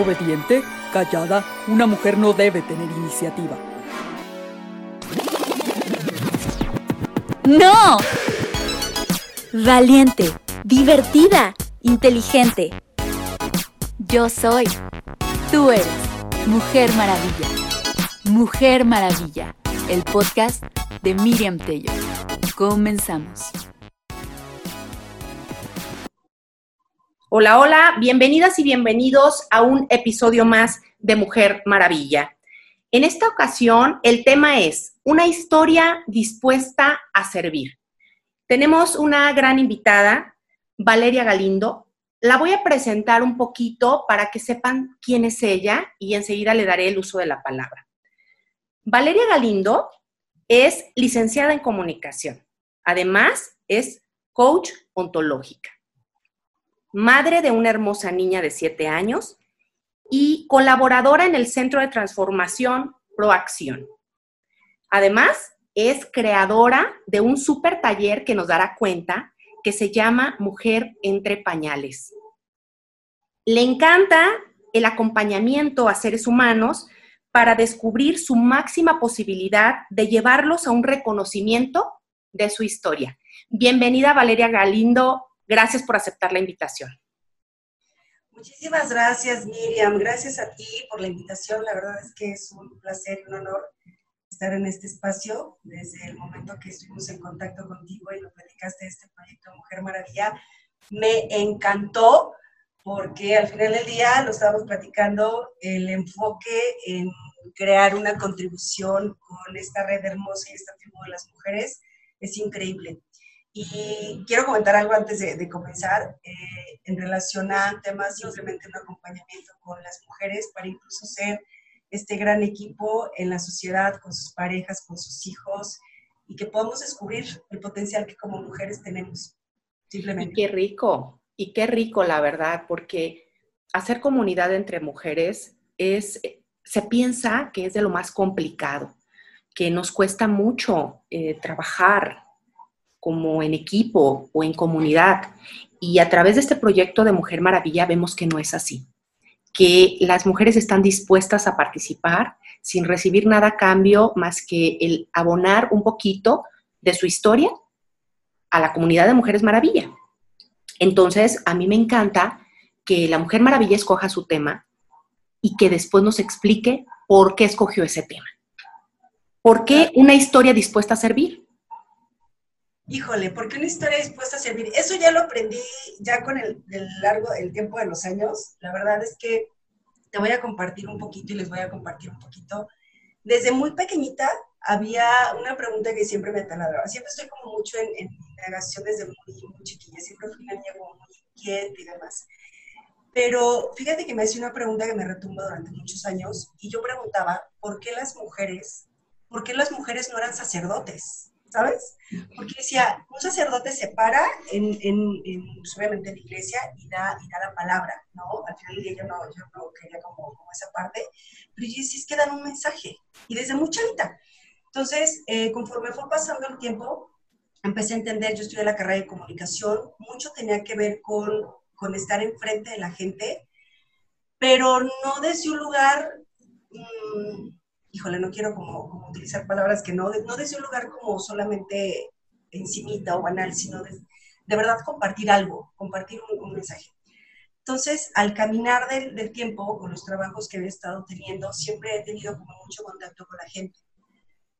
Obediente, callada, una mujer no debe tener iniciativa. ¡No! Valiente, divertida, inteligente. Yo soy. Tú eres. Mujer Maravilla. Mujer Maravilla. El podcast de Miriam Tello. Comenzamos. Hola, hola, bienvenidas y bienvenidos a un episodio más de Mujer Maravilla. En esta ocasión, el tema es una historia dispuesta a servir. Tenemos una gran invitada, Valeria Galindo. La voy a presentar un poquito para que sepan quién es ella y enseguida le daré el uso de la palabra. Valeria Galindo es licenciada en comunicación. Además, es coach ontológica madre de una hermosa niña de 7 años y colaboradora en el Centro de Transformación Proacción. Además, es creadora de un super taller que nos dará cuenta que se llama Mujer entre Pañales. Le encanta el acompañamiento a seres humanos para descubrir su máxima posibilidad de llevarlos a un reconocimiento de su historia. Bienvenida Valeria Galindo Gracias por aceptar la invitación. Muchísimas gracias, Miriam. Gracias a ti por la invitación. La verdad es que es un placer y un honor estar en este espacio. Desde el momento que estuvimos en contacto contigo y nos platicaste este proyecto Mujer Maravilla, me encantó porque al final del día lo estábamos platicando, el enfoque en crear una contribución con esta red hermosa y esta tribu de las mujeres es increíble. Y quiero comentar algo antes de, comenzar eh, en relación a temas simplemente un acompañamiento con las mujeres para incluso ser este gran equipo en la sociedad, con sus parejas, con sus hijos y que podamos descubrir el potencial que como mujeres tenemos. Simplemente. Y qué rico, y qué rico la verdad, porque hacer comunidad entre mujeres es, se piensa que es de lo más complicado, que nos cuesta mucho eh, trabajar, como en equipo o en comunidad. Y a través de este proyecto de Mujer Maravilla vemos que no es así, que las mujeres están dispuestas a participar sin recibir nada a cambio más que el abonar un poquito de su historia a la comunidad de Mujeres Maravilla. Entonces, a mí me encanta que la Mujer Maravilla escoja su tema y que después nos explique por qué escogió ese tema. ¿Por qué una historia dispuesta a servir? Híjole, porque una historia dispuesta a servir, eso ya lo aprendí ya con el, largo, el tiempo de los años. La verdad es que te voy a compartir un poquito y les voy a compartir un poquito. Desde muy pequeñita había una pregunta que siempre me taladraba. Siempre estoy como mucho en, en indagación desde muy, muy chiquilla. Siempre fui una niña como muy inquieta y demás. Pero fíjate que me hacía una pregunta que me retumba durante muchos años y yo preguntaba, ¿por qué las mujeres, por qué las mujeres no eran sacerdotes? ¿Sabes? Porque decía, un sacerdote se para en, pues, obviamente en la iglesia y da, y da la palabra, ¿no? Al final del día yo no, yo no quería como, esa parte, pero yo decía, es que dan un mensaje, y desde muy chavita. Entonces, eh, conforme fue pasando el tiempo, empecé a entender, yo estudié la carrera de comunicación, mucho tenía que ver con, con estar enfrente de la gente, pero no desde un lugar... Mmm, híjole, no quiero como, utilizar palabras que no, no desde un lugar como solamente encimita o banal, sino de, de verdad compartir algo, compartir un, mensaje. Entonces, al caminar del, del, tiempo, con los trabajos que he estado teniendo, siempre he tenido como mucho contacto con la gente.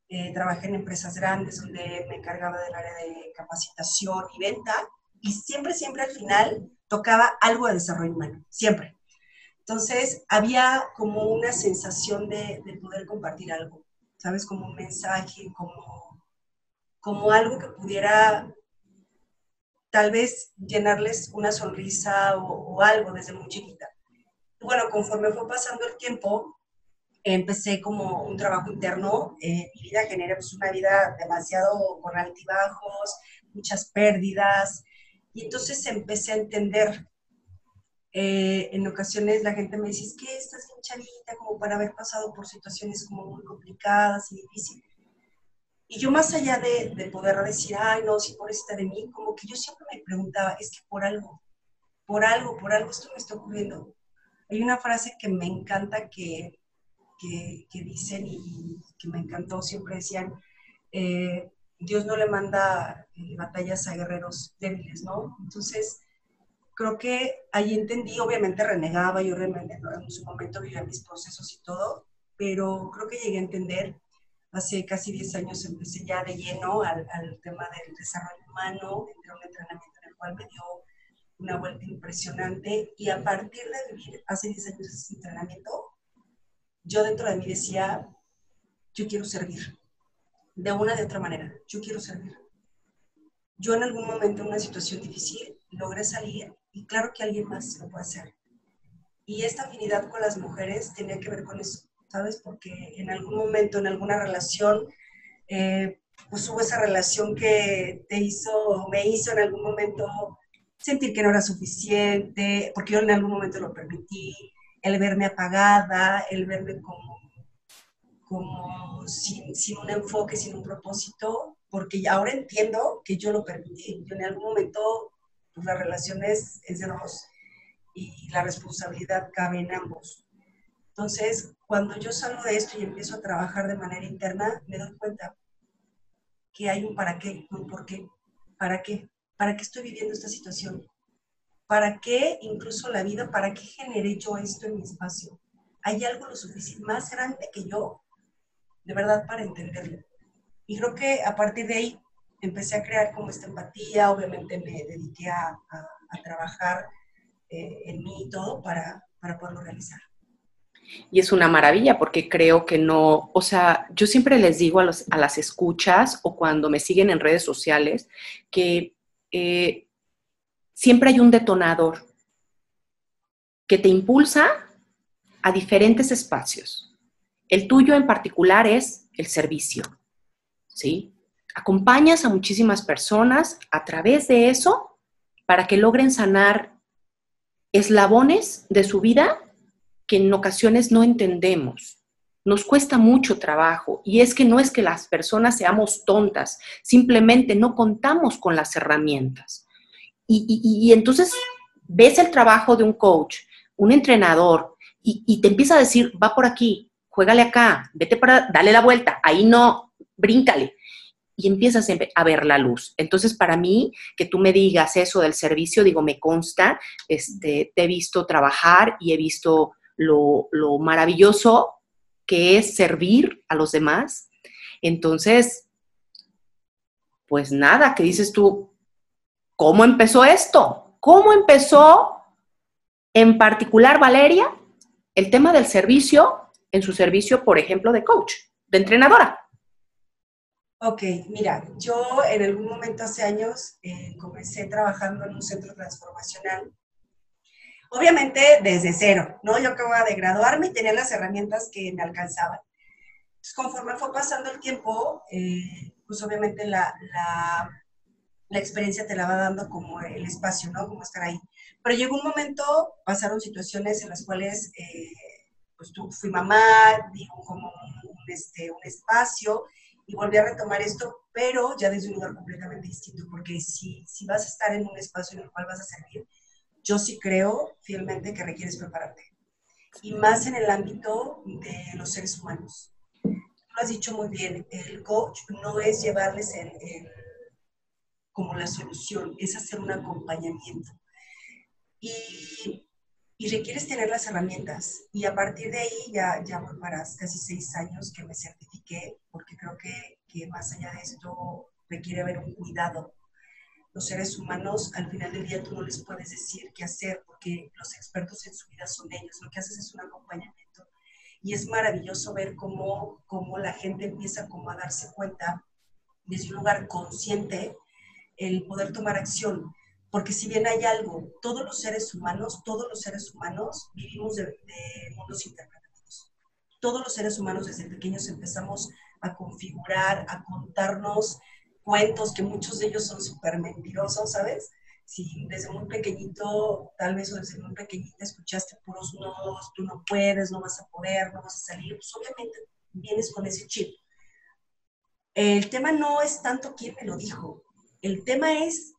Eh, trabajé en empresas grandes donde me encargaba del área de capacitación y venta y siempre, siempre al final tocaba algo de desarrollo humano, siempre. Entonces, había como una sensación de, poder compartir algo, ¿sabes? Como un mensaje, como, como algo que pudiera tal vez llenarles una sonrisa o, algo desde muy chiquita. Bueno, conforme fue pasando el tiempo, empecé como un trabajo interno. Eh, mi vida genera pues, una vida demasiado con altibajos, muchas pérdidas. Y entonces empecé a entender eh, en ocasiones la gente me dice, es que estás bien chavita como para haber pasado por situaciones como muy complicadas y difíciles. Y yo más allá de, de poder decir, ay, no, si por esta de mí, como que yo siempre me preguntaba, es que por algo, por algo, por algo esto me está ocurriendo. Hay una frase que me encanta que, que, dicen y, que me encantó, siempre decían, eh, Dios no le manda eh, batallas a guerreros débiles, ¿no? Entonces, creo que ahí entendí, obviamente renegaba, yo en su momento vivía mis procesos y todo, pero creo que llegué a entender, hace casi 10 años empecé ya de lleno al, al tema del desarrollo humano, entré a un entrenamiento en el cual me dio una vuelta impresionante y a partir de vivir hace 10 años ese entrenamiento, yo dentro de mí decía, yo quiero servir, de una de otra manera, yo quiero servir. Yo en algún momento en una situación difícil logré salir y claro que alguien más lo puede hacer. Y esta afinidad con las mujeres tenía que ver con eso, ¿sabes? Porque en algún momento, en alguna relación, eh, pues hubo esa relación que te hizo, me hizo en algún momento sentir que no era suficiente, porque yo en algún momento lo permití, el verme apagada, el verme como, como sin, sin, un enfoque, sin un propósito, porque ahora entiendo que yo lo permití. Yo en algún momento, pues la relación es, es de dos y la responsabilidad cabe en ambos. Entonces, cuando yo salgo de esto y empiezo a trabajar de manera interna, me doy cuenta que hay un para qué, un por qué. ¿Para qué? ¿Para qué estoy viviendo esta situación? ¿Para qué incluso la vida? ¿Para qué generé yo esto en mi espacio? Hay algo lo suficiente, más grande que yo, de verdad, para entenderlo. Y creo que a partir de ahí empecé a crear como esta empatía, obviamente me dediqué a, trabajar eh, en mí y todo para, para poderlo realizar. Y es una maravilla porque creo que no, o sea, yo siempre les digo a, los, a las escuchas o cuando me siguen en redes sociales que eh, siempre hay un detonador que te impulsa a diferentes espacios. El tuyo en particular es el servicio, ¿sí? Acompañas a muchísimas personas a través de eso para que logren sanar eslabones de su vida que en ocasiones no entendemos. Nos cuesta mucho trabajo y es que no es que las personas seamos tontas, simplemente no contamos con las herramientas. Y, entonces ves el trabajo de un coach, un entrenador, y, te empieza a decir, va por aquí, juégale acá, vete para, dale la vuelta, ahí no, bríncale. Y empiezas a ver la luz. Entonces, para mí, que tú me digas eso del servicio, digo, me consta, este, te he visto trabajar y he visto lo, lo maravilloso que es servir a los demás. Entonces, pues nada, ¿qué dices tú? ¿Cómo empezó esto? ¿Cómo empezó en particular Valeria el tema del servicio en su servicio, por ejemplo, de coach, de entrenadora? Ok, mira, yo en algún momento hace años eh, comencé trabajando en un centro transformacional. Obviamente desde cero, ¿no? Yo acababa de graduarme y tenía las herramientas que me alcanzaban. Entonces, conforme fue pasando el tiempo, eh, pues obviamente la, la experiencia te la va dando como el espacio, ¿no? Como estar ahí. Pero llegó un momento, pasaron situaciones en las cuales, eh, pues tú, fui mamá, digo, como este, un espacio, y volví a retomar esto, pero ya desde un lugar completamente distinto, porque si, si vas a estar en un espacio en el cual vas a servir, yo sí creo fielmente que requieres prepararte. Y más en el ámbito de los seres humanos. Tú lo has dicho muy bien, el coach no es llevarles el como la solución, es hacer un acompañamiento. Y, y requieres tener las herramientas. Y a partir de ahí ya, ya voy casi seis años que me certifiqué, porque creo que, que más allá de esto requiere haber un cuidado. Los seres humanos, al final del día, tú no les puedes decir qué hacer, porque los expertos en su vida son ellos. Lo que haces es un acompañamiento. Y es maravilloso ver cómo, cómo la gente empieza como a darse cuenta desde un lugar consciente el poder tomar acción. Porque si bien hay algo, todos los seres humanos, todos los seres humanos vivimos de, mundos interpretativos. Todos los seres humanos desde pequeños empezamos a configurar, a contarnos cuentos que muchos de ellos son súper mentirosos, ¿sabes? Si desde muy pequeñito, tal vez o desde muy pequeñita escuchaste puros no, tú no puedes, no vas a poder, no vas a salir, pues obviamente vienes con ese chip. El tema no es tanto quién me lo dijo, el tema es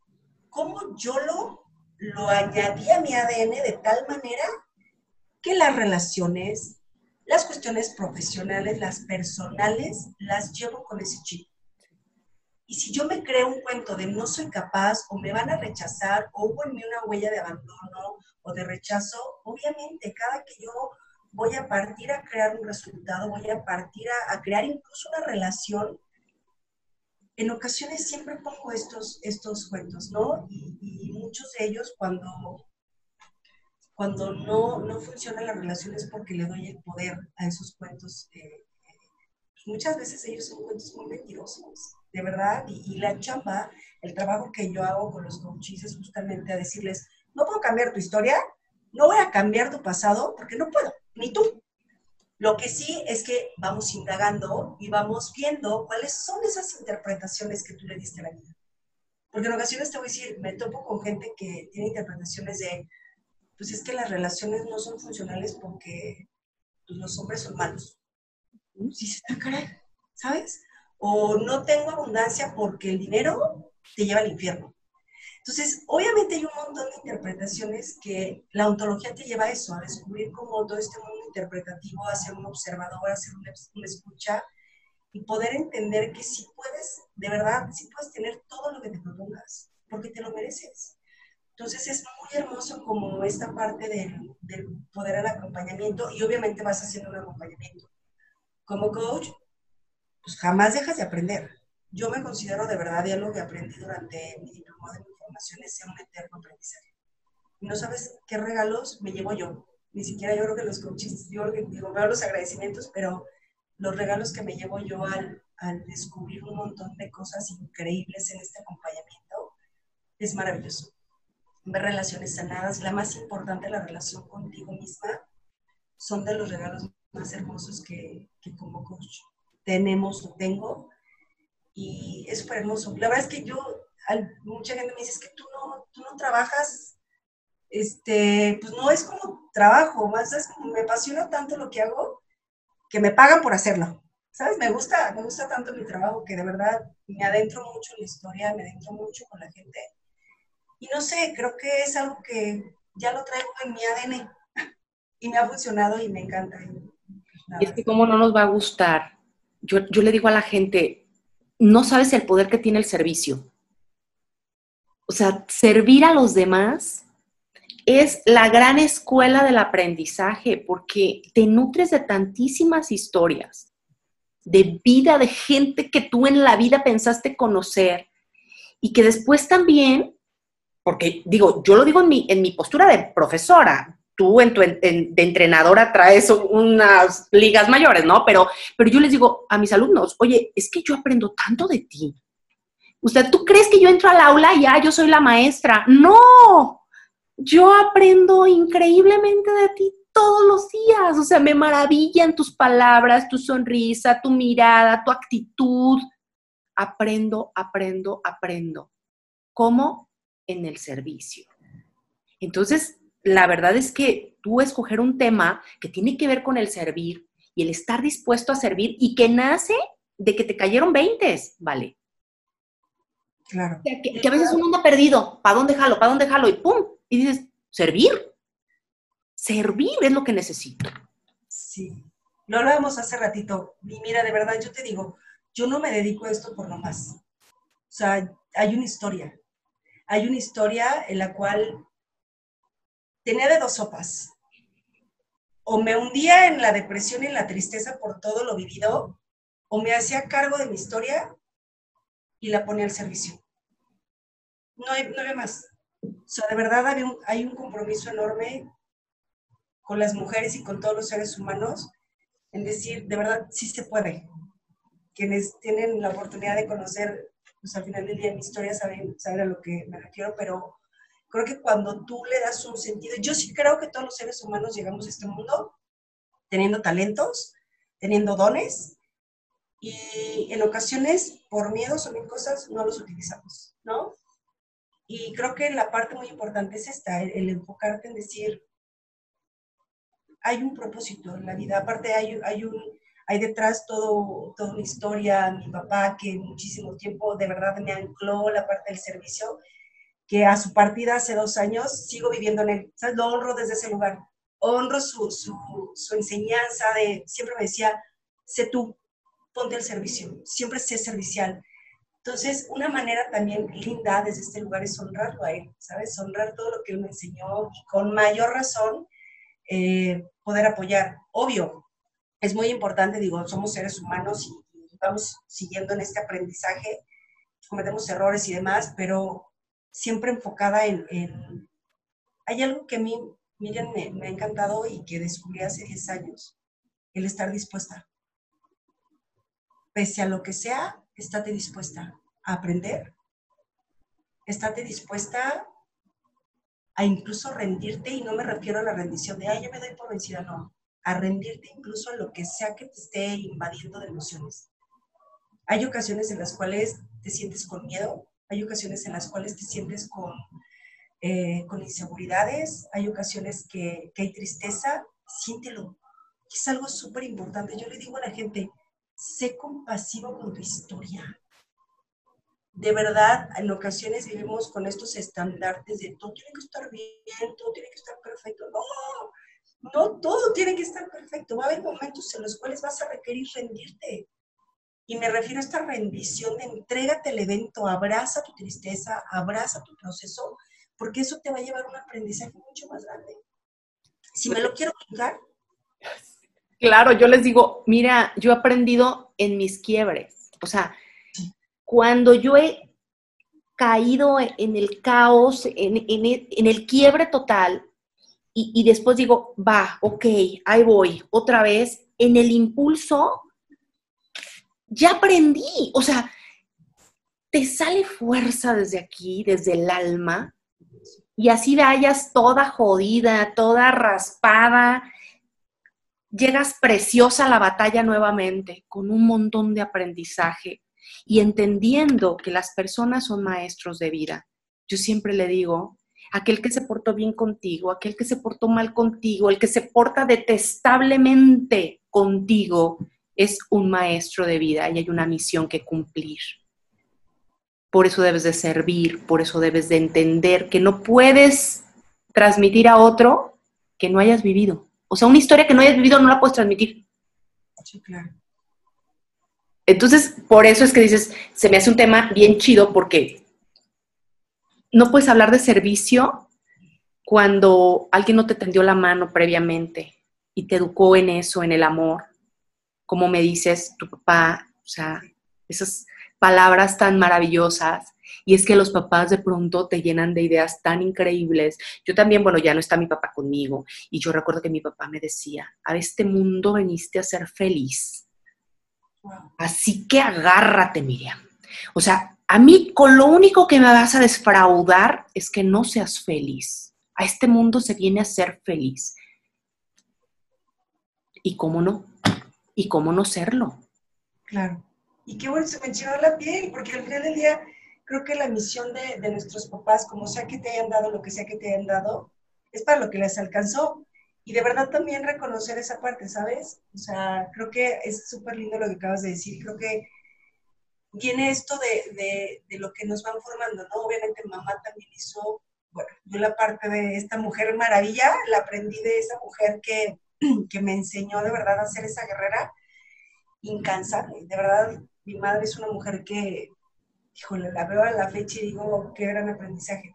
cómo yo lo, lo añadí a mi ADN de tal manera que las relaciones, las cuestiones profesionales, las personales, las llevo con ese chip. Y si yo me creo un cuento de no soy capaz o me van a rechazar o hubo en mí una huella de abandono o de rechazo, obviamente cada que yo voy a partir a crear un resultado, voy a partir a, crear incluso una relación, en ocasiones siempre pongo estos, estos cuentos, ¿no? Y, muchos de ellos cuando, cuando no, no funcionan las relaciones porque le doy el poder a esos cuentos. Eh, pues muchas veces ellos son cuentos muy mentirosos de verdad, y, la chamba, el trabajo que yo hago con los coaches es justamente a decirles, no puedo cambiar tu historia, no voy a cambiar tu pasado, porque no puedo, ni tú. Lo que sí es que vamos indagando y vamos viendo cuáles son esas interpretaciones que tú le diste a la vida. Porque en ocasiones te voy a decir, me topo con gente que tiene interpretaciones de, pues es que las relaciones no son funcionales porque pues, los hombres son malos. Sí, se está caray, ¿sabes? o no tengo abundancia porque el dinero te lleva al infierno. Entonces, obviamente hay un montón de interpretaciones que la ontología te lleva a eso, a descubrir cómo todo este mundo interpretativo, a ser un observador, a ser una, escucha y poder entender que si puedes, de verdad, si puedes tener todo lo que te propongas, porque te lo mereces. Entonces es muy hermoso como esta parte del, del poder al acompañamiento y obviamente vas haciendo un acompañamiento. Como coach, pues jamás dejas de aprender. Yo me considero de verdad, ya lo que aprendí durante mi diploma de información es ser un eterno aprendizaje. Y no sabes qué regalos me llevo yo. Ni siquiera yo creo que los coaches, yo creo que digo, veo los agradecimientos, pero los regalos que me llevo yo al, al descubrir un montón de cosas increíbles en este acompañamiento es maravilloso. Ver relaciones sanadas, la más importante, la relación contigo misma, son de los regalos más hermosos que, que como coach tenemos o tengo. Y es súper hermoso. La verdad es que yo, mucha gente me dice, es que tú no, tú no trabajas, este, pues no es como trabajo, más es como me apasiona tanto lo que hago que me pagan por hacerlo. ¿Sabes? Me gusta, me gusta tanto mi trabajo que de verdad me adentro mucho en la historia, me adentro mucho con la gente. Y no sé, creo que es algo que ya lo traigo en mi ADN y me ha funcionado y me encanta. Y es que cómo no nos va a gustar yo, le digo a la gente, no sabes el poder que tiene el servicio. O sea, servir a los demás es la gran escuela del aprendizaje porque te nutres de tantísimas historias, de vida, de gente que tú en la vida pensaste conocer y que después también, porque digo, yo lo digo en mi, en mi postura de profesora, tú en tu de entrenadora traes unas ligas mayores, ¿no? Pero, pero yo les digo a mis alumnos, oye, es que yo aprendo tanto de ti. Usted, ¿tú crees que yo entro al aula y ya yo soy la maestra? No, yo aprendo increíblemente de ti todos los días. O sea, me maravillan tus palabras, tu sonrisa, tu mirada, tu actitud. Aprendo, aprendo, aprendo. ¿Cómo? En el servicio. Entonces, la verdad es que tú escoger un tema que tiene que ver con el servir y el estar dispuesto a servir y que nace de que te cayeron 20, ¿vale? Claro. que, a veces uno anda perdido, ¿para dónde jalo? ¿Para dónde jalo? Y pum, y dices, servir. Servir es lo que necesito. Sí. Lo hablábamos hace ratito. Y mira, de verdad, yo te digo, yo no me dedico a esto por lo más. O sea, hay una historia. Hay una historia en la cual tenía de dos sopas. O me hundía en la depresión y en la tristeza por todo lo vivido, o me hacía cargo de mi historia y la ponía al servicio. No hay, no más. O sea, de verdad hay un, hay un compromiso enorme con las mujeres y con todos los seres humanos en decir, de verdad, sí se puede. Quienes tienen la oportunidad de conocer, pues al final del día mi historia saben, saben a lo que me refiero, pero Creo que cuando tú le das un sentido, yo sí creo que todos los seres humanos llegamos a este mundo teniendo talentos, teniendo dones, y en ocasiones, por miedos o mil cosas, no los utilizamos, ¿no? Y creo que la parte muy importante es esta, el, enfocarte en decir, hay un propósito en la vida, aparte hay, hay, un, hay detrás todo, toda una historia, mi papá que muchísimo tiempo de verdad me ancló la parte del servicio que a su partida hace dos años sigo viviendo en él. Lo honro desde ese lugar. honro su, su, enseñanza de, siempre me decía, sé tú, ponte al servicio, siempre sé servicial. Entonces, una manera también linda desde este lugar es honrarlo a él, ¿sabes? Honrar todo lo que él me enseñó y con mayor razón eh, poder apoyar. Obvio, es muy importante, digo, somos seres humanos y, vamos siguiendo en este aprendizaje, cometemos errores y demás, pero siempre enfocada en, Hay algo que a mí, Miriam, me, me ha encantado y que descubrí hace 10 años, el estar dispuesta. Pese a lo que sea, estate dispuesta a aprender, estate dispuesta a incluso rendirte, y no me refiero a la rendición de, ay, yo me doy por vencida, no, a rendirte incluso a lo que sea que te esté invadiendo de emociones. Hay ocasiones en las cuales te sientes con miedo, hay ocasiones en las cuales te sientes con, eh, con inseguridades, hay ocasiones que, que hay tristeza, siéntelo. Es algo súper importante. Yo le digo a la gente, sé compasivo con tu historia de verdad, en ocasiones vivimos con estos estandartes de todo tiene que estar bien, todo tiene que estar perfecto. No, no todo tiene que estar perfecto. Va a haber momentos en los cuales vas a requerir rendirte. Y me refiero a esta rendición de entrégate al evento, abraza tu tristeza, abraza tu proceso, porque eso te va a llevar a un aprendizaje mucho más grande. Si me lo quiero contar. Claro, yo les digo, mira, yo he aprendido en mis quiebres. O sea, cuando yo he caído en el caos, en, el, quiebre total, y, después digo, va, ok, ahí voy, otra vez, en el impulso, ya aprendí, o sea, te sale fuerza desde aquí, desde el alma, y así vayas toda jodida, toda raspada, llegas preciosa a la batalla nuevamente, con un montón de aprendizaje, y entendiendo que las personas son maestros de vida. Yo siempre le digo, aquel que se portó bien contigo, aquel que se portó mal contigo, el que se porta detestablemente contigo, es un maestro de vida y hay una misión que cumplir. Por eso debes de servir, por eso debes de entender que no puedes transmitir a otro que no hayas vivido. O sea, una historia que no hayas vivido no la puedes transmitir. Sí, claro. Entonces, por eso es que dices, se me hace un tema bien chido porque no puedes hablar de servicio cuando alguien no te tendió la mano previamente y te educó en eso, en el amor. Como me dices, tu papá, o sea, esas palabras tan maravillosas. Y es que los papás de pronto te llenan de ideas tan increíbles. Yo también, bueno, ya no está mi papá conmigo. Y yo recuerdo que mi papá me decía, a este mundo veniste a ser feliz Así que agárrate, Miriam. O sea, a mí con lo único que me vas a desfraudar es que no seas feliz. A este mundo se viene a ser feliz. ¿Y cómo no? ¿Y cómo no serlo? Claro. Y qué bueno, se me enchinó la piel, porque al final del día creo que la misión de, de nuestros papás, como sea que te hayan dado lo que sea que te hayan dado, es para lo que les alcanzó y de verdad también reconocer esa parte, ¿sabes? O sea, creo que es súper lindo lo que acabas de decir. Creo que viene esto de, de, lo que nos van formando, ¿no? Obviamente mamá también hizo, bueno, yo la parte de esta mujer maravilla, la aprendí de esa mujer que, que me enseñó de verdad a ser esa guerrera incansable. De verdad, mi madre es una mujer que, híjole, la veo a la fecha y digo, qué gran aprendizaje.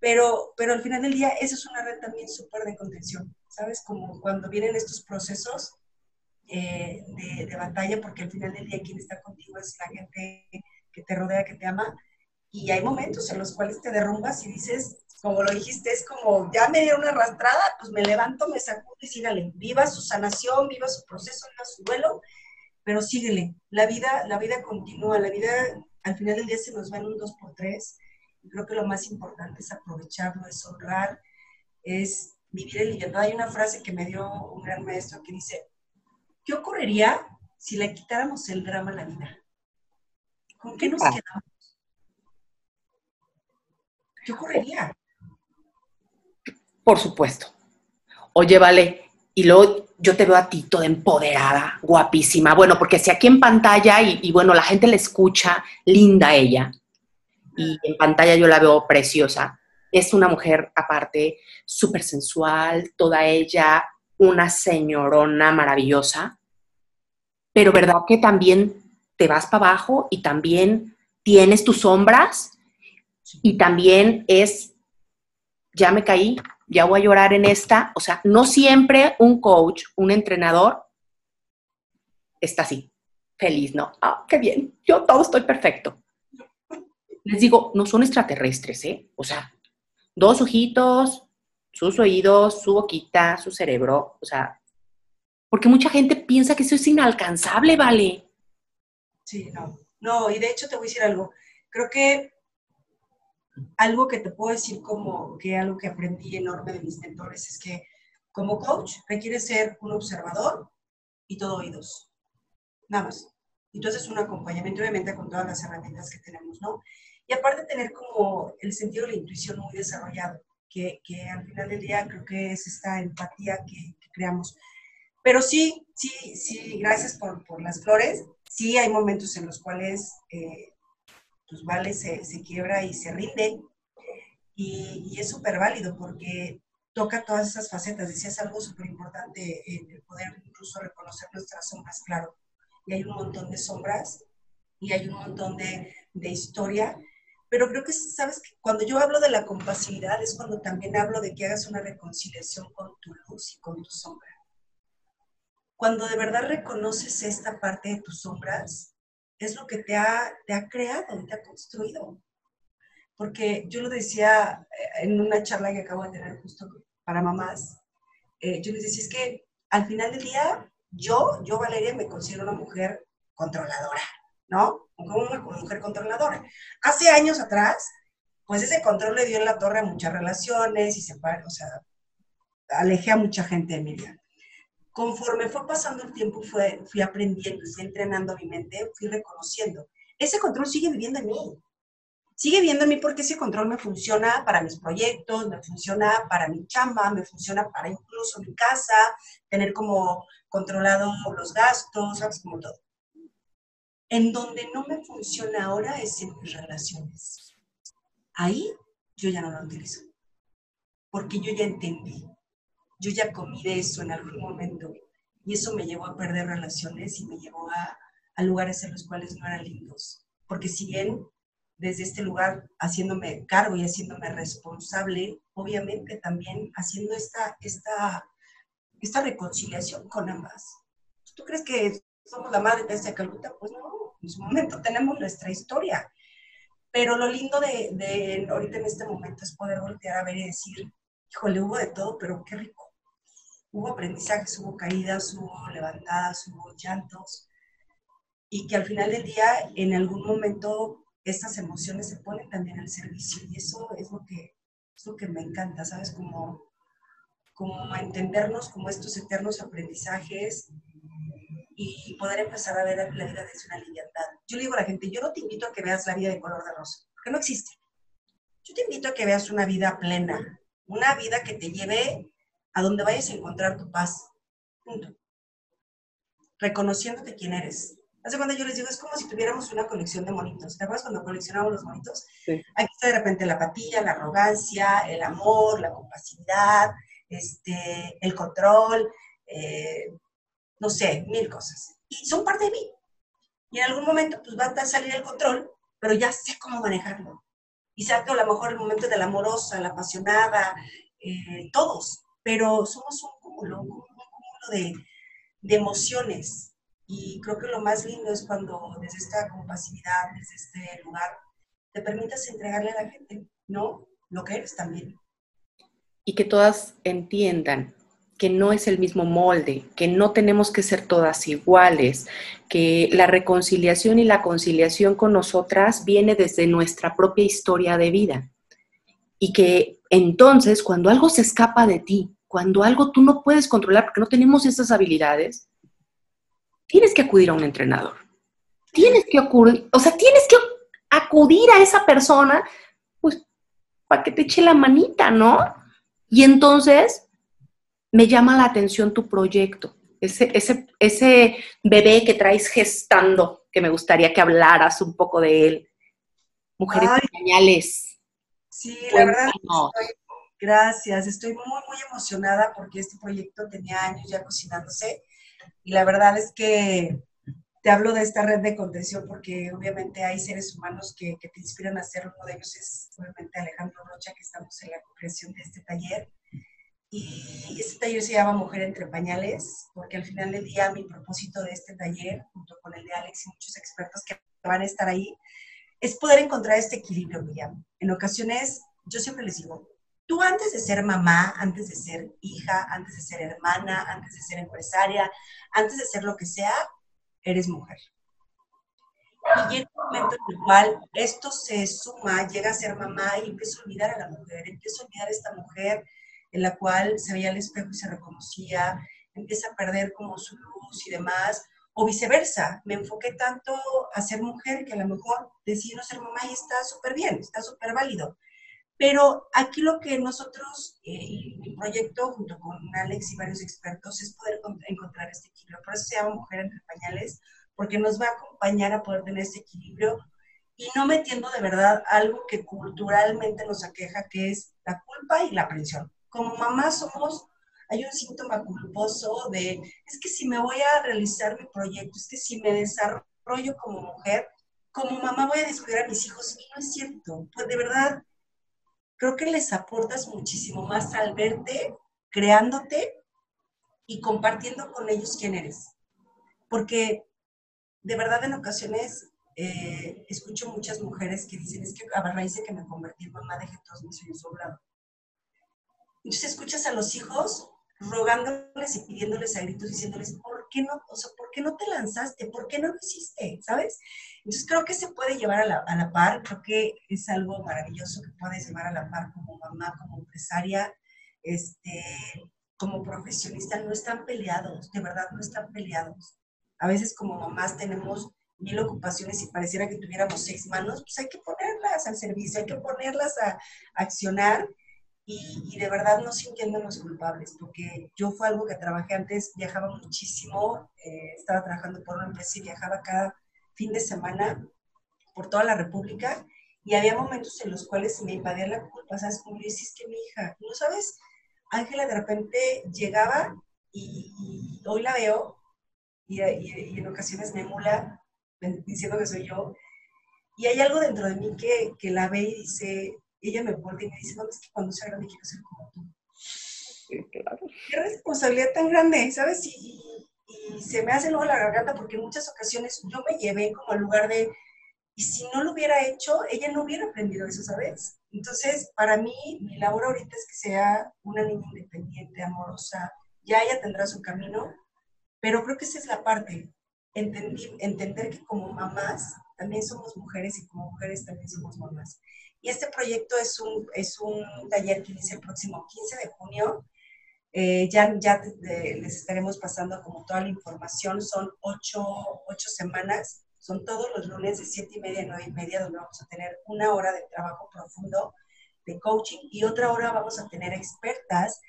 Pero, pero al final del día, eso es una red también súper de contención. ¿sabes? Como cuando vienen estos procesos eh, de, batalla, porque al final del día quien está contigo es la gente que te rodea, que te ama, y hay momentos en los cuales te derrumbas y dices, como lo dijiste, es como, ya me dieron una arrastrada, pues me levanto, me sacudo y sígale, viva su sanación, viva su proceso, viva su duelo, pero síguele, la vida, la vida continúa, la vida al final del día se nos va en un dos por tres, y creo que lo más importante es aprovecharlo, es honrar, es vivir el libertad. Hay una frase que me dio un gran maestro que dice, ¿qué ocurriría si le quitáramos el drama a la vida? ¿Con qué nos ah. quedamos? ¿Qué ocurriría? Por supuesto. Oye, vale, y luego yo te veo a ti toda empoderada, guapísima. Bueno, porque si aquí en pantalla y, y, bueno, la gente le escucha, linda ella, y en pantalla yo la veo preciosa es una mujer aparte súper sensual, toda ella una señorona maravillosa, pero ¿verdad que también te vas para abajo y también tienes tus sombras y también es, ya me caí, ya voy a llorar en esta, o sea, no siempre un coach, un entrenador está así, feliz, ¿no? Ah, qué bien, yo todo estoy perfecto. Les digo, no son extraterrestres, ¿eh? O sea, dos ojitos, sus oídos, su boquita, su cerebro, o sea, porque mucha gente piensa que eso es inalcanzable, ¿vale? Sí, no, no, y de hecho te voy a decir algo, creo que algo que te puedo decir como que algo que aprendí enorme de mis mentores es que como coach requiere ser un observador y todo oídos, nada más. Haces un acompañamiento, obviamente, con todas las herramientas que tenemos, ¿no? Y aparte tener como el sentido de la intuición muy desarrollado que, al final del día creo que es esta empatía que, creamos. Pero sí, sí, sí, gracias por, por, las flores. Sí hay momentos en los cuales eh, pues vale se, se, quiebra y se rinde. Y, y es súper válido porque toca todas esas facetas. Decías algo súper importante, el poder incluso reconocer nuestras sombras, claro. Y hay un montón de sombras y hay un montón de, de historia pero creo que, sabes, que cuando yo hablo de la compasividad es cuando también hablo de que hagas una reconciliación con tu luz y con tu sombra. Cuando de verdad reconoces esta parte de tus sombras, es lo que te ha, te ha creado, te ha construido. Porque yo lo decía eh, en una charla que acabo de tener justo para mamás, eh, yo les decía, es que al final del día, yo, yo Valeria, me considero una mujer controladora, ¿no? Como una mujer controladora. Hace años atrás, pues ese control le dio en la torre a muchas relaciones y se, o sea, alejé a mucha gente de mi vida. Conforme fue pasando el tiempo, fue, fui aprendiendo, fui entrenando mi mente, fui reconociendo. Ese control sigue viviendo en mí. Sigue viviendo en mí porque ese control me funciona para mis proyectos, me funciona para mi chamba, me funciona para incluso mi casa, tener como controlado los gastos, ¿sabes? Como todo. En donde no me funciona ahora es en mis relaciones. Ahí yo ya no lo utilizo. Porque yo ya entendí. Yo ya comí de eso en algún momento. Y eso me llevó a perder relaciones y me llevó a, lugares en los cuales no eran lindos. Porque si bien desde este lugar haciéndome cargo y haciéndome responsable, obviamente también haciendo esta, esta, esta reconciliación con ambas. ¿Tú crees que somos la madre de Calcuta? Pues no, en su momento tenemos nuestra historia. Pero lo lindo de, de, ahorita en este momento es poder voltear a ver y decir, híjole, hubo de todo, pero qué rico. Hubo aprendizajes, hubo caídas, hubo levantadas, hubo llantos. Y que al final del día, en algún momento, estas emociones se ponen también al servicio. Y eso es lo que, es lo que me encanta, ¿sabes? Como, como entendernos como estos eternos aprendizajes y poder empezar a ver la vida desde una libertad. Yo le digo a la gente, yo no te invito a que veas la vida de color de rosa, porque no existe. Yo te invito a que veas una vida plena, una vida que te lleve a donde vayas a encontrar tu paz. Punto. Reconociéndote quién eres. Hace cuando yo les digo, es como si tuviéramos una colección de monitos. ¿Te acuerdas cuando coleccionamos los monitos? Sí. Aquí está de repente la apatía, la arrogancia, el amor, la compasividad, este, el control, eh, no sé, mil cosas. Y son parte de mí. Y en algún momento pues va a salir el control, pero ya sé cómo manejarlo. Y que a lo mejor el momento de la amorosa, la apasionada, eh, todos, pero somos un cúmulo, un cúmulo de, de emociones. Y creo que lo más lindo es cuando desde esta compasividad, desde este lugar, te permitas entregarle a la gente, ¿no? Lo que eres también. Y que todas entiendan que no es el mismo molde, que no tenemos que ser todas iguales, que la reconciliación y la conciliación con nosotras viene desde nuestra propia historia de vida. Y que entonces cuando algo se escapa de ti, cuando algo tú no puedes controlar porque no tenemos esas habilidades, tienes que acudir a un entrenador. Tienes que acudir, o sea, tienes que acudir a esa persona, pues, para que te eche la manita, ¿no? Y entonces me llama la atención tu proyecto, ese, ese, ese bebé que traes gestando, que me gustaría que hablaras un poco de él. Mujeres señales. Sí, la verdad, gracias, estoy muy, muy emocionada porque este proyecto tenía años ya cocinándose y la verdad es que te hablo de esta red de contención porque obviamente hay seres humanos que, te inspiran a hacerlo. Uno de ellos es obviamente Alejandro Rocha, que estamos en la creación de este taller. Y este taller se llama Mujer entre Pañales, porque al final del día mi propósito de este taller, junto con el de Alex y muchos expertos que van a estar ahí, es poder encontrar este equilibrio, Miriam. En ocasiones, yo siempre les digo, tú antes de ser mamá, antes de ser hija, antes de ser hermana, antes de ser empresaria, antes de ser lo que sea, eres mujer. Y llega un momento en el cual esto se suma, llega a ser mamá y empieza a olvidar a la mujer, empieza a olvidar a esta mujer en la cual se veía al espejo y se reconocía, empieza a perder como su luz y demás, o viceversa, me enfoqué tanto a ser mujer que a lo mejor decidí no ser mamá y está súper bien, está súper válido. Pero aquí lo que nosotros, eh, mi proyecto junto con Alex y varios expertos, es poder encontrar este equilibrio. Por eso se llama Mujer entre Pañales, porque nos va a acompañar a poder tener este equilibrio y no metiendo de verdad algo que culturalmente nos aqueja, que es la culpa y la aprensión. Como mamá somos, hay un síntoma culposo de, es que si me voy a realizar mi proyecto, es que si me desarrollo como mujer, como mamá voy a descuidar a mis hijos. Y no es cierto. Pues de verdad, creo que les aportas muchísimo más al verte, creándote y compartiendo con ellos quién eres. Porque de verdad en ocasiones eh, escucho muchas mujeres que dicen, es que a raíz de que me convertí en mamá dejé todos mis sueños sobrados. Entonces escuchas a los hijos rogándoles y pidiéndoles a gritos, diciéndoles, ¿por qué no, o sea, ¿por qué no te lanzaste? ¿Por qué no lo hiciste? ¿Sabes? Entonces creo que se puede llevar a la, a la par, creo que es algo maravilloso que puedes llevar a la par como mamá, como empresaria, este, como profesionista, no están peleados, de verdad no están peleados. A veces como mamás tenemos mil ocupaciones y pareciera que tuviéramos seis manos, pues hay que ponerlas al servicio, hay que ponerlas a, a accionar y, de verdad no sintiéndonos culpables, porque yo fue algo que trabajé antes, viajaba muchísimo, eh, estaba trabajando por una empresa y viajaba cada fin de semana por toda la República y había momentos en los cuales me invadía la culpa, ¿sabes? Como yo que mi hija, ¿no sabes? Ángela de repente llegaba y, hoy la veo y, y, en ocasiones me emula diciendo que soy yo y hay algo dentro de mí que, que la ve y dice, ella me voltea y me dice, no, es que cuando sea grande quiero ser como tú. claro. Qué responsabilidad tan grande, ¿sabes? Y, y, se me hace luego la garganta porque en muchas ocasiones yo me llevé como al lugar de, y si no lo hubiera hecho, ella no hubiera aprendido eso, ¿sabes? Entonces, para mí, mi labor ahorita es que sea una niña independiente, amorosa, ya ella tendrá su camino, pero creo que esa es la parte, entender que como mamás también somos mujeres y como mujeres también somos mamás. Y este proyecto es un, es un taller que inicia el próximo 15 de junio. Eh, ya ya les estaremos pasando como toda la información. Son ocho, ocho semanas. Son todos los lunes de siete y media a nueve y media, donde vamos a tener una hora de trabajo profundo de coaching y otra hora vamos a tener expertas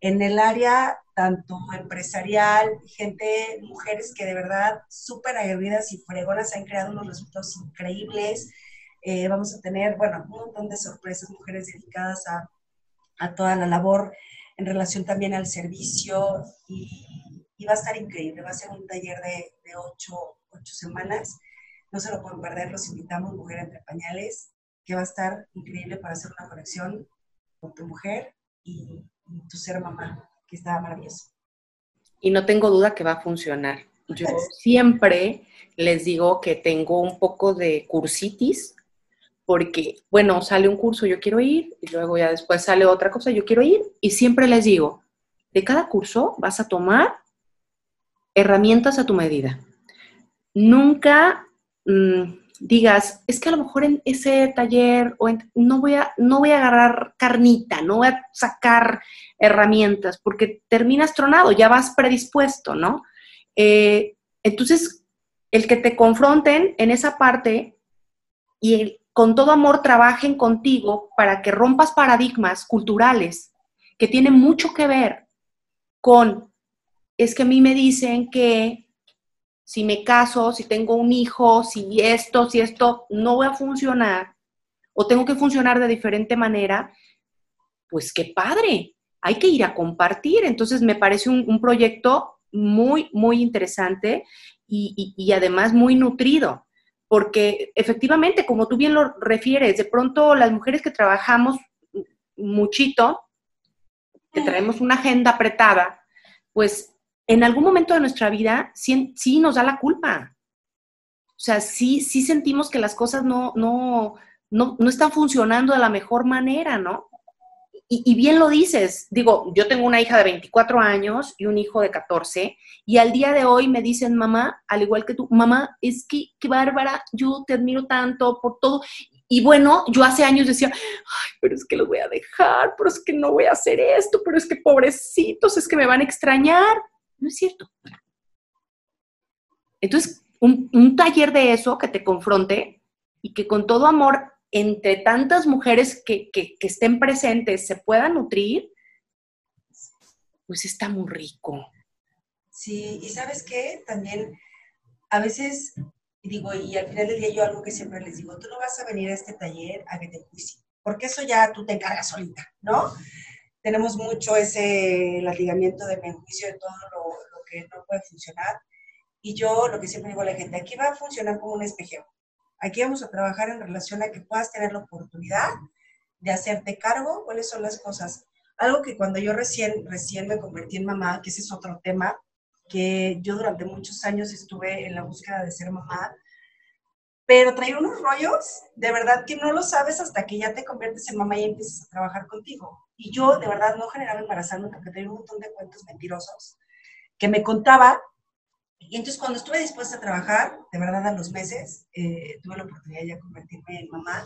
en el área tanto empresarial, gente, mujeres que de verdad súper aguerridas y fregonas han creado unos resultados increíbles, eh, vamos a tener, bueno, un montón de sorpresas, mujeres dedicadas a, toda la labor en relación también al servicio y, va a estar increíble. Va a ser un taller de, ocho, semanas. No se lo pueden perder, los invitamos, Mujer entre Pañales, que va a estar increíble para hacer una conexión con tu mujer y, y tu ser mamá, que está maravilloso. Y no tengo duda que va a funcionar. Yo siempre les digo que tengo un poco de cursitis porque, bueno, sale un curso, yo quiero ir, y luego ya después sale otra cosa, yo quiero ir, y siempre les digo, de cada curso vas a tomar herramientas a tu medida. Nunca mm, digas, es que a lo mejor en ese taller o no, voy a, no voy a agarrar carnita, no voy a sacar herramientas, porque terminas tronado, ya vas predispuesto, ¿no? Eh, entonces, el que te confronten en esa parte y el, con todo amor trabajen contigo para que rompas paradigmas culturales que tienen mucho que ver con, es que a mí me dicen que si me caso, si tengo un hijo, si esto, si esto no va a funcionar, o tengo que funcionar de diferente manera, pues qué padre, hay que ir a compartir. Entonces me parece un, proyecto muy, muy interesante y, además muy nutrido, porque efectivamente, como tú bien lo refieres, de pronto las mujeres que trabajamos muchito, que traemos una agenda apretada, pues en algún momento de nuestra vida sí, sí nos da la culpa. O sea, sí, sí sentimos que las cosas no, no, no, no están funcionando de la mejor manera, ¿no? Y, bien lo dices, digo, yo tengo una hija de 24 años y un hijo de 14, y al día de hoy me dicen, mamá, al igual que tú, mamá, es que, qué bárbara, yo te admiro tanto por todo. Y bueno, yo hace años decía, ay, pero es que los voy a dejar, pero es que no voy a hacer esto, pero es que pobrecitos, es que me van a extrañar. No es cierto. Entonces, un, un taller de eso que te confronte y que con todo amor entre tantas mujeres que, estén presentes se puedan nutrir, pues está muy rico. Sí, y sabes qué, también a veces digo, y al final del día yo algo que siempre les digo, tú no vas a venir a este taller a que te juicie, porque eso ya tú te encargas solita, ¿no? Tenemos mucho ese latigamiento de me juicio de todo lo, lo, que no puede funcionar. Y yo lo que siempre digo a la gente, aquí va a funcionar como un espejo. Aquí vamos a trabajar en relación a que puedas tener la oportunidad de hacerte cargo, cuáles son las cosas. Algo que cuando yo recién, recién me convertí en mamá, que ese es otro tema, que yo durante muchos años estuve en la búsqueda de ser mamá, pero traía unos rollos, de verdad que no lo sabes hasta que ya te conviertes en mamá y empiezas a trabajar contigo. Y yo de verdad no generaba embarazarme porque tenía un montón de cuentos mentirosos que me contaba y entonces cuando estuve dispuesta a trabajar, de verdad a los meses, eh, tuve la oportunidad de convertirme en mamá.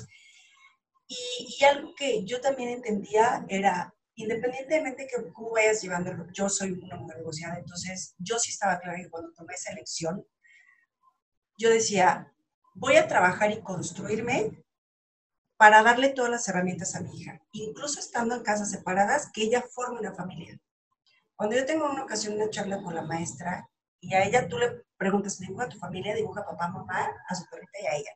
Y, algo que yo también entendía era, independientemente que cómo vayas llevando, yo soy una mujer negociada, entonces yo sí estaba clara que cuando tomé esa elección, yo decía, voy a trabajar y construirme para darle todas las herramientas a mi hija, incluso estando en casas separadas, que ella forme una familia. Cuando yo tengo una ocasión de charla con la maestra, y a ella tú le preguntas, dibuja a tu familia, dibuja a papá, mamá, a su perrita y a ella.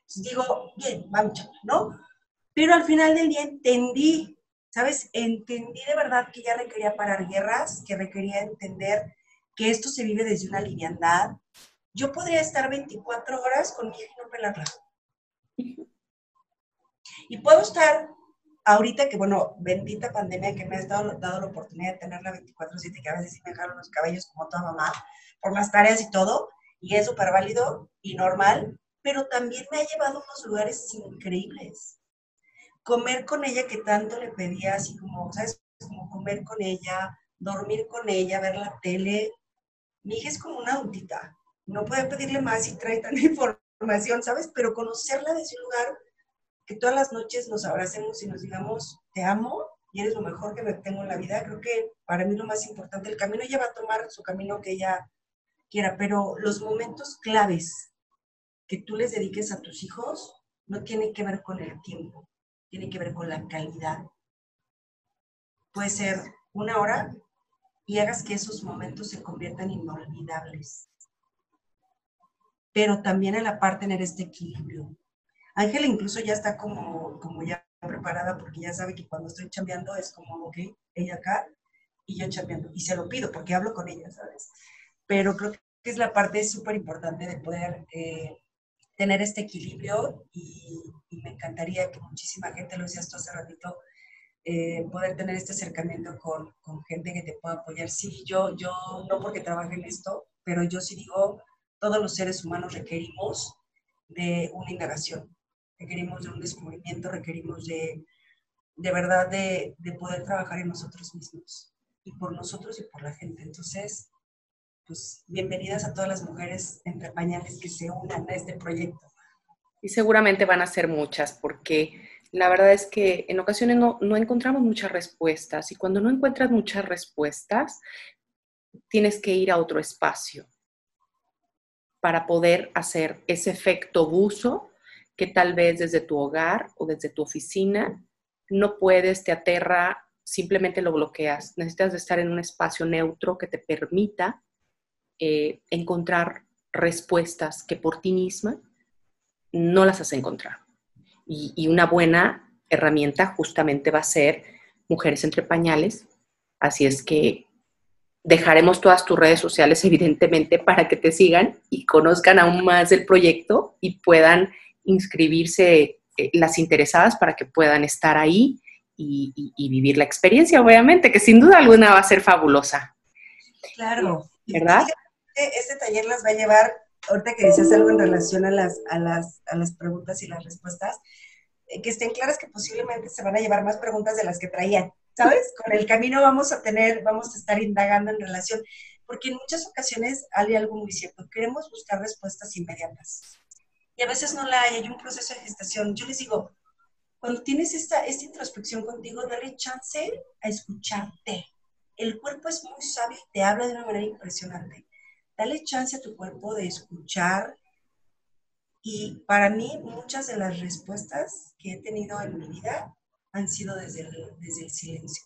Entonces digo, bien, vamos, ¿no? Pero al final del día entendí, ¿sabes? Entendí de verdad que ya requería parar guerras, que requería entender que esto se vive desde una liviandad. Yo podría estar 24 horas con mi hija y no pelarla. Y puedo estar ahorita que, bueno, bendita pandemia que me has dado, dado la oportunidad de tenerla 24/7, que a veces sí me dejaron los cabellos como toda mamá, por las tareas y todo, y es súper válido y normal, pero también me ha llevado a unos lugares increíbles. Comer con ella que tanto le pedía, así como, ¿sabes? Como comer con ella, dormir con ella, ver la tele. Mi hija es como una adultita, no puede pedirle más y trae tanta información, ¿sabes? Pero conocerla de ese lugar que todas las noches nos abracemos y nos digamos, te amo y eres lo mejor que me tengo en la vida. Creo que para mí lo más importante, el camino ella va a tomar su camino que ella quiera, pero los momentos claves que tú les dediques a tus hijos no tienen que ver con el tiempo, tienen que ver con la calidad. Puede ser una hora y hagas que esos momentos se conviertan inolvidables. Pero también a la par tener este equilibrio, Ángela incluso ya está como, como ya preparada porque ya sabe que cuando estoy chambeando es como, ok, ella acá y yo chambeando. Y se lo pido porque hablo con ella, ¿sabes? Pero creo que es la parte súper importante de poder eh, tener este equilibrio y, me encantaría que muchísima gente, lo decías tú hace ratito, eh, poder tener este acercamiento con, con, gente que te pueda apoyar. Sí, yo, yo no porque trabaje en esto, pero yo sí digo, todos los seres humanos requerimos de una indagación requerimos de un descubrimiento, requerimos de, de verdad de, de, poder trabajar en nosotros mismos y por nosotros y por la gente. Entonces, pues bienvenidas a todas las mujeres entre pañales que se unan a este proyecto. Y seguramente van a ser muchas porque la verdad es que en ocasiones no, no encontramos muchas respuestas y cuando no encuentras muchas respuestas, tienes que ir a otro espacio para poder hacer ese efecto buzo que tal vez desde tu hogar o desde tu oficina no puedes, te aterra, simplemente lo bloqueas. Necesitas de estar en un espacio neutro que te permita eh, encontrar respuestas que por ti misma no las has encontrado. Y, una buena herramienta justamente va a ser Mujeres entre Pañales. Así es que dejaremos todas tus redes sociales, evidentemente, para que te sigan y conozcan aún más del proyecto y puedan inscribirse eh, las interesadas para que puedan estar ahí y, vivir la experiencia, obviamente, que sin duda alguna va a ser fabulosa. Claro. ¿Verdad? Este taller las va a llevar, ahorita que decías algo en relación a las, a las, a las preguntas y las respuestas, eh, que estén claras que posiblemente se van a llevar más preguntas de las que traían, ¿sabes? Con el camino vamos a tener, vamos a estar indagando en relación, porque en muchas ocasiones hay algo muy cierto, queremos buscar respuestas inmediatas. Y a veces no la hay, hay un proceso de gestación. Yo les digo, cuando tienes esta, esta introspección contigo, dale chance a escucharte. El cuerpo es muy sabio y te habla de una manera impresionante. Dale chance a tu cuerpo de escuchar. Y para mí, muchas de las respuestas que he tenido en mi vida han sido desde el, desde el silencio.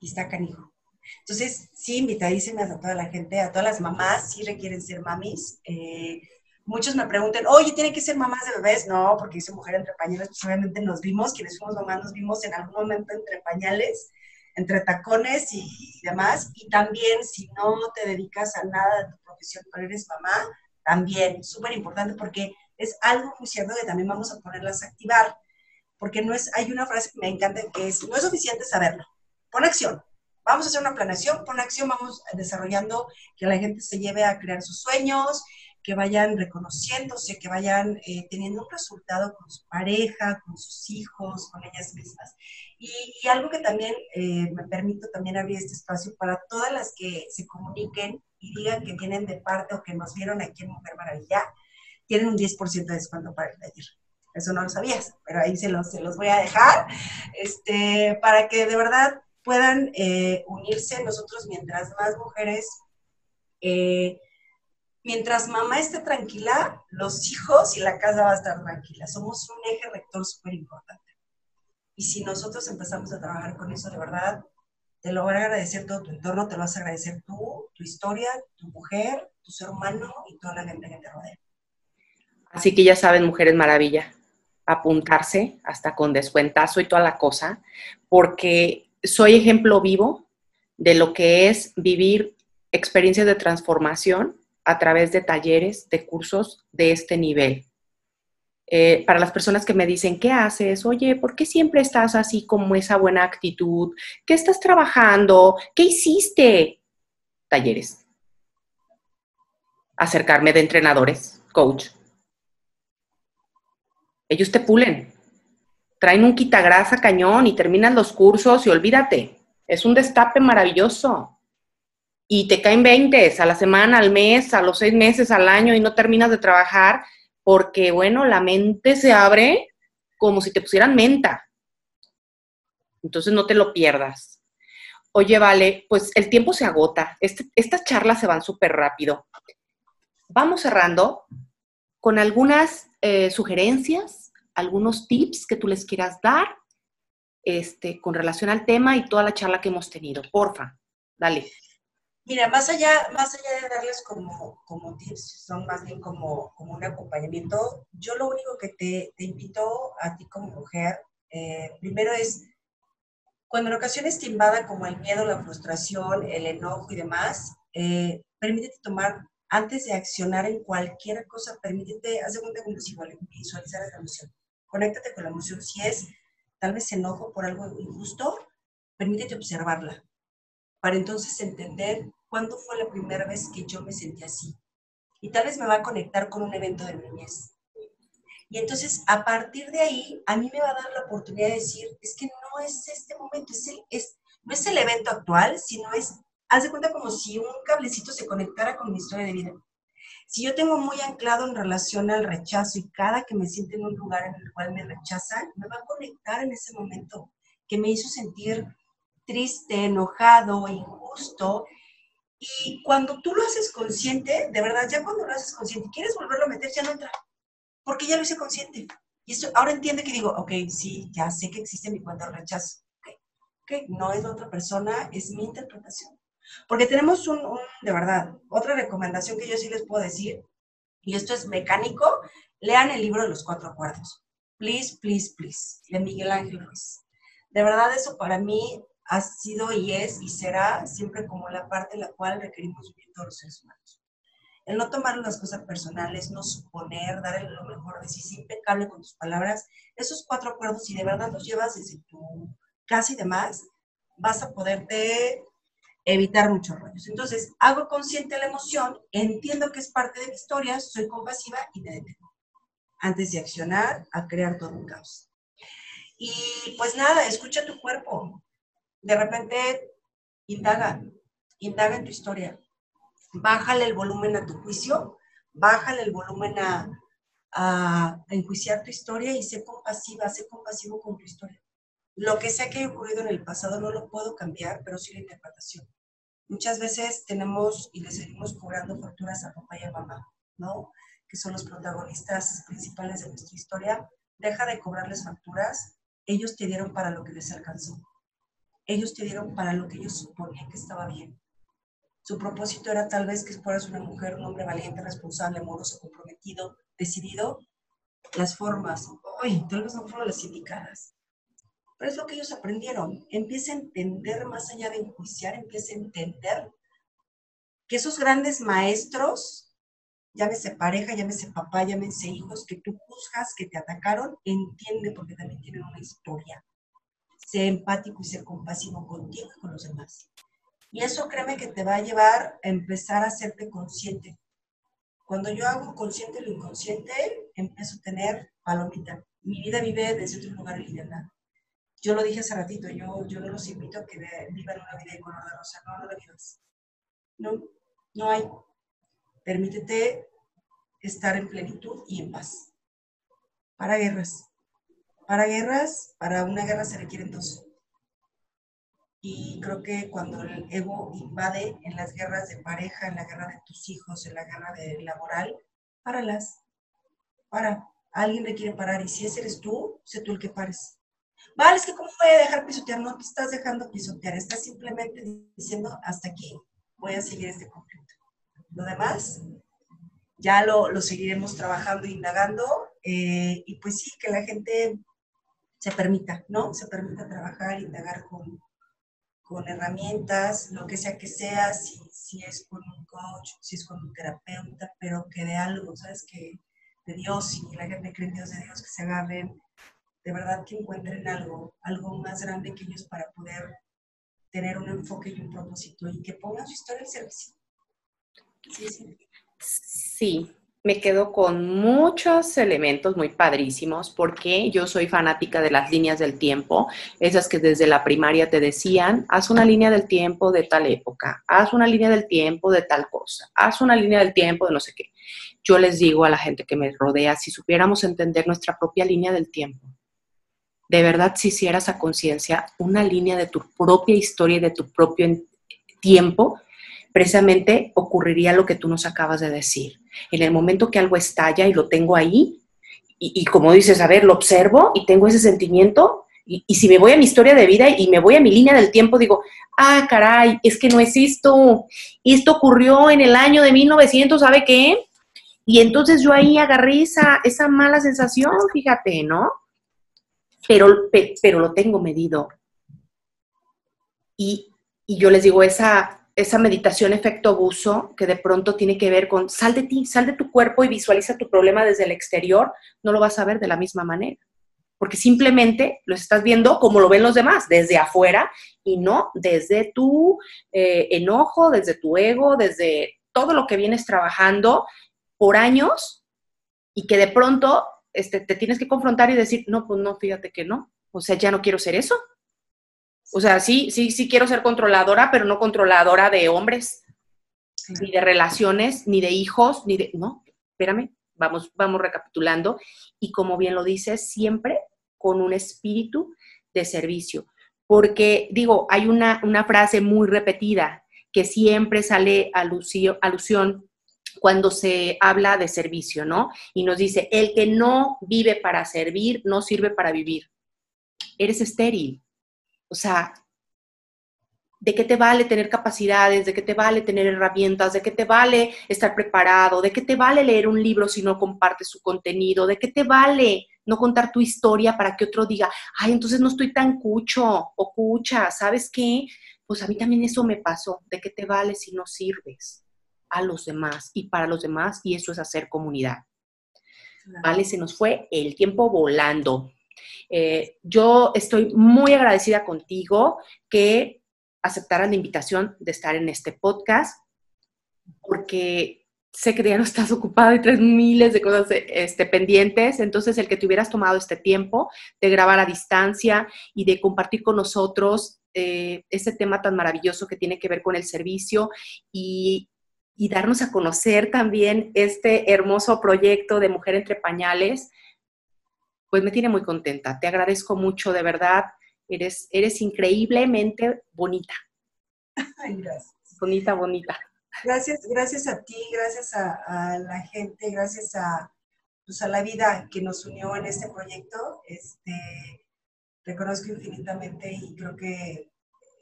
Y está canijo. Entonces, sí, invitadísimas a toda la gente, a todas las mamás, sí requieren ser mamis. Eh, muchos me preguntan, oye, ¿tiene que ser mamás de bebés? No, porque hice mujer entre pañales, pues obviamente nos vimos, quienes fuimos mamás nos vimos en algún momento entre pañales, entre tacones y demás. Y también, si no te dedicas a nada de tu profesión, pero eres mamá, también, súper importante porque es algo muy cierto que también vamos a ponerlas a activar. Porque no es, hay una frase que me encanta que es, no es suficiente saberlo, pon acción. Vamos a hacer una planeación, pon acción, vamos desarrollando que la gente se lleve a crear sus sueños, que vayan reconociéndose, que vayan eh, teniendo un resultado con su pareja, con sus hijos, con ellas mismas. Y, algo que también eh, me permito también abrir este espacio para todas las que se comuniquen y digan que vienen de parte o que nos vieron aquí en Mujer Maravilla, tienen un 10% de descuento para el taller. Eso no lo sabías, pero ahí se los, se los voy a dejar, este, para que de verdad puedan eh, unirse nosotros mientras más mujeres mientras mamá esté tranquila, los hijos y la casa va a estar tranquila. Somos un eje rector súper importante. Y si nosotros empezamos a trabajar con eso, de verdad, te lo va a agradecer todo tu entorno, te lo vas a agradecer tú, tu historia, tu mujer, tu ser humano y toda la gente que te rodea. Así que ya saben, Mujeres Maravilla, apuntarse hasta con descuentazo y toda la cosa, porque soy ejemplo vivo de lo que es vivir experiencias de transformación a través de talleres, de cursos de este nivel. Eh, para las personas que me dicen, ¿qué haces? Oye, ¿por qué siempre estás así como esa buena actitud? ¿Qué estás trabajando? ¿Qué hiciste? Talleres. Acercarme de entrenadores, coach. Ellos te pulen. Traen un quitagrasa cañón y terminan los cursos y olvídate. Es un destape maravilloso y te caen 20 a la semana, al mes, a los seis meses, al año y no terminas de trabajar porque, bueno, la mente se abre como si te pusieran menta. Entonces no te lo pierdas. Oye, vale, pues el tiempo se agota. Este, estas charlas se van súper rápido. Vamos cerrando con algunas eh, sugerencias, algunos tips que tú les quieras dar este, con relación al tema y toda la charla que hemos tenido. Porfa, dale. Mira, más allá, más allá de darles como, como tips, son más bien como, como un acompañamiento, yo lo único que te, te invito a ti como mujer, eh, primero es, cuando en ocasiones te invada como el miedo, la frustración, el enojo y demás, eh, permítete tomar, antes de accionar en cualquier cosa, permítete, cuenta como si visualizar esa emoción. Conéctate con la emoción. Si es tal vez enojo por algo injusto, permítete observarla para entonces entender cuándo fue la primera vez que yo me sentí así. Y tal vez me va a conectar con un evento de niñez. Y entonces, a partir de ahí, a mí me va a dar la oportunidad de decir, es que no es este momento, es es, no es el evento actual, sino es, haz de cuenta como si un cablecito se conectara con mi historia de vida. Si yo tengo muy anclado en relación al rechazo y cada que me siento en un lugar en el cual me rechazan, me va a conectar en ese momento que me hizo sentir triste, enojado, injusto. Y cuando tú lo haces consciente, de verdad, ya cuando lo haces consciente, quieres volverlo a meter, ya no entra, porque ya lo hice consciente. Y esto, ahora entiende que digo, ok, sí, ya sé que existe mi cuenta de rechazo. Ok, no es la otra persona, es mi interpretación. Porque tenemos un, de verdad, otra recomendación que yo sí les puedo decir, y esto es mecánico, lean el libro de los cuatro acuerdos. Please, please, please, de Miguel Ángel Ruiz. De verdad eso para mí ha sido y es y será siempre como la parte en la cual requerimos vivir todos los seres humanos. El no tomar las cosas personales, no suponer, dar lo mejor de sí, ser impecable con tus palabras, esos cuatro acuerdos, si de verdad los llevas desde tu casa y demás, vas a poderte evitar muchos rollos. Entonces, hago consciente la emoción, entiendo que es parte de mi historia, soy compasiva y me detengo. Antes de accionar, a crear todo un caos. Y pues nada, escucha tu cuerpo. De repente, indaga, indaga en tu historia. Bájale el volumen a tu juicio, bájale el volumen a, enjuiciar tu historia y sé compasiva, sé compasivo con tu historia. Lo que sea que haya ocurrido en el pasado no lo puedo cambiar, pero sí la interpretación. Muchas veces tenemos y le seguimos cobrando facturas a papá y a mamá, ¿no? Que son los protagonistas principales de nuestra historia. Deja de cobrarles facturas. Ellos te dieron para lo que les alcanzó. Ellos te dieron para lo que ellos suponían que estaba bien. Su propósito era tal vez que fueras una mujer, un hombre valiente, responsable, amoroso, comprometido, decidido. Las formas, hoy tal vez no fueron las indicadas pero es lo que ellos aprendieron. Empieza a entender más allá de enjuiciar, empieza a entender que esos grandes maestros, llámese pareja, llámese papá, llámese hijos, que tú juzgas, que te atacaron, entiende porque también tienen una historia. Sé empático y sé compasivo contigo y con los demás. Y eso créeme que te va a llevar a empezar a hacerte consciente. Cuando yo hago consciente lo inconsciente, empiezo a tener palomita. Mi vida vive desde otro lugar de libertad. Yo lo dije hace ratito, yo, yo no los invito a que vivan una vida de color de rosa, no, no la vivas. No, no hay. Permítete estar en plenitud y en paz. Para guerras. Para guerras, para una guerra se requieren dos. Y creo que cuando el ego invade en las guerras de pareja, en la guerra de tus hijos, en la guerra de laboral, páralas. Para. Alguien le quiere parar y si ese eres tú, sé tú el que pares. Vale, es que ¿cómo voy a dejar pisotear? No te estás dejando pisotear, estás simplemente diciendo, hasta aquí voy a seguir este conflicto. Lo demás, ya lo, lo seguiremos trabajando, indagando, eh, y pues sí, que la gente se permita, ¿no? Se permita trabajar, indagar con, con herramientas, lo que sea que sea, si, si es con un coach, si es con un terapeuta, pero que de algo, ¿sabes? Que de Dios y la gente cree en Dios de Dios, que se agarren de verdad que encuentren algo, algo más grande que ellos para poder tener un enfoque y un propósito y que pongan su historia al servicio. Sí, sí. sí, me quedo con muchos elementos muy padrísimos porque yo soy fanática de las líneas del tiempo, esas que desde la primaria te decían, haz una línea del tiempo de tal época, haz una línea del tiempo de tal cosa, haz una línea del tiempo de no sé qué. Yo les digo a la gente que me rodea, si supiéramos entender nuestra propia línea del tiempo, de verdad si hicieras a conciencia una línea de tu propia historia y de tu propio tiempo, precisamente ocurriría lo que tú nos acabas de decir. En el momento que algo estalla y lo tengo ahí, y, como dices, a ver, lo observo y tengo ese sentimiento, y, y, si me voy a mi historia de vida y me voy a mi línea del tiempo, digo, ah, caray, es que no es esto, esto ocurrió en el año de 1900, ¿sabe qué? Y entonces yo ahí agarré esa, mala sensación, fíjate, ¿no? pero, pero lo tengo medido. Y, yo les digo, esa, esa meditación efecto abuso, que de pronto tiene que ver con sal de ti, sal de tu cuerpo y visualiza tu problema desde el exterior, no lo vas a ver de la misma manera. Porque simplemente lo estás viendo como lo ven los demás, desde afuera y no desde tu eh, enojo, desde tu ego, desde todo lo que vienes trabajando por años y que de pronto este, te tienes que confrontar y decir, no, pues no, fíjate que no. O sea, ya no quiero ser eso. O sea, sí, sí, sí quiero ser controladora, pero no controladora de hombres, ni de relaciones, ni de hijos, ni de... No, espérame, vamos, vamos recapitulando. Y como bien lo dices, siempre con un espíritu de servicio. Porque, digo, hay una, una frase muy repetida que siempre sale alusión, alusión cuando se habla de servicio, ¿no? Y nos dice, el que no vive para servir, no sirve para vivir. Eres estéril. O sea, ¿de qué te vale tener capacidades? ¿De qué te vale tener herramientas? ¿De qué te vale estar preparado? ¿De qué te vale leer un libro si no compartes su contenido? ¿De qué te vale no contar tu historia para que otro diga, ay, entonces no estoy tan cucho o cucha, ¿sabes qué? Pues a mí también eso me pasó, ¿de qué te vale si no sirves a los demás y para los demás? Y eso es hacer comunidad. ¿Vale? Se nos fue el tiempo volando. Eh, yo estoy muy agradecida contigo que aceptaras la invitación de estar en este podcast, porque sé que ya no estás ocupado y traes miles de cosas este, pendientes, entonces el que te hubieras tomado este tiempo de grabar a distancia y de compartir con nosotros eh, ese tema tan maravilloso que tiene que ver con el servicio y darnos a conocer también este hermoso proyecto de Mujer entre Pañales, pues me tiene muy contenta. Te agradezco mucho, de verdad. Eres, eres increíblemente bonita. Ay, gracias. Bonita, bonita. Gracias, gracias a ti, gracias a, la gente, gracias a, pues, a la vida que nos unió en este proyecto. Este, reconozco infinitamente y creo que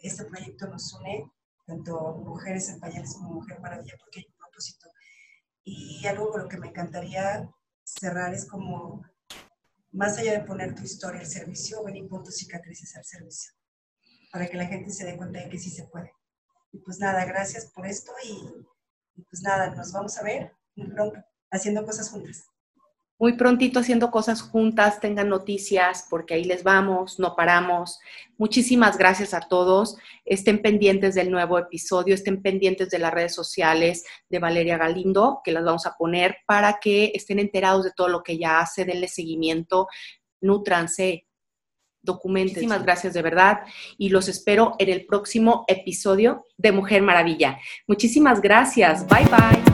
este proyecto nos une, tanto mujeres en pañales como Mujer Maravilla, porque hay un propósito. Y algo con lo que me encantaría cerrar es como más allá de poner tu historia al servicio, venir con tus cicatrices al servicio, para que la gente se dé cuenta de que sí se puede. Y pues nada, gracias por esto y, pues nada, nos vamos a ver pronto haciendo cosas juntas muy prontito haciendo cosas juntas, tengan noticias, porque ahí les vamos, no paramos. Muchísimas gracias a todos. Estén pendientes del nuevo episodio, estén pendientes de las redes sociales de Valeria Galindo, que las vamos a poner para que estén enterados de todo lo que ella hace, denle seguimiento, nutranse, documenten. Muchísimas gracias de verdad y los espero en el próximo episodio de Mujer Maravilla. Muchísimas gracias. Bye bye.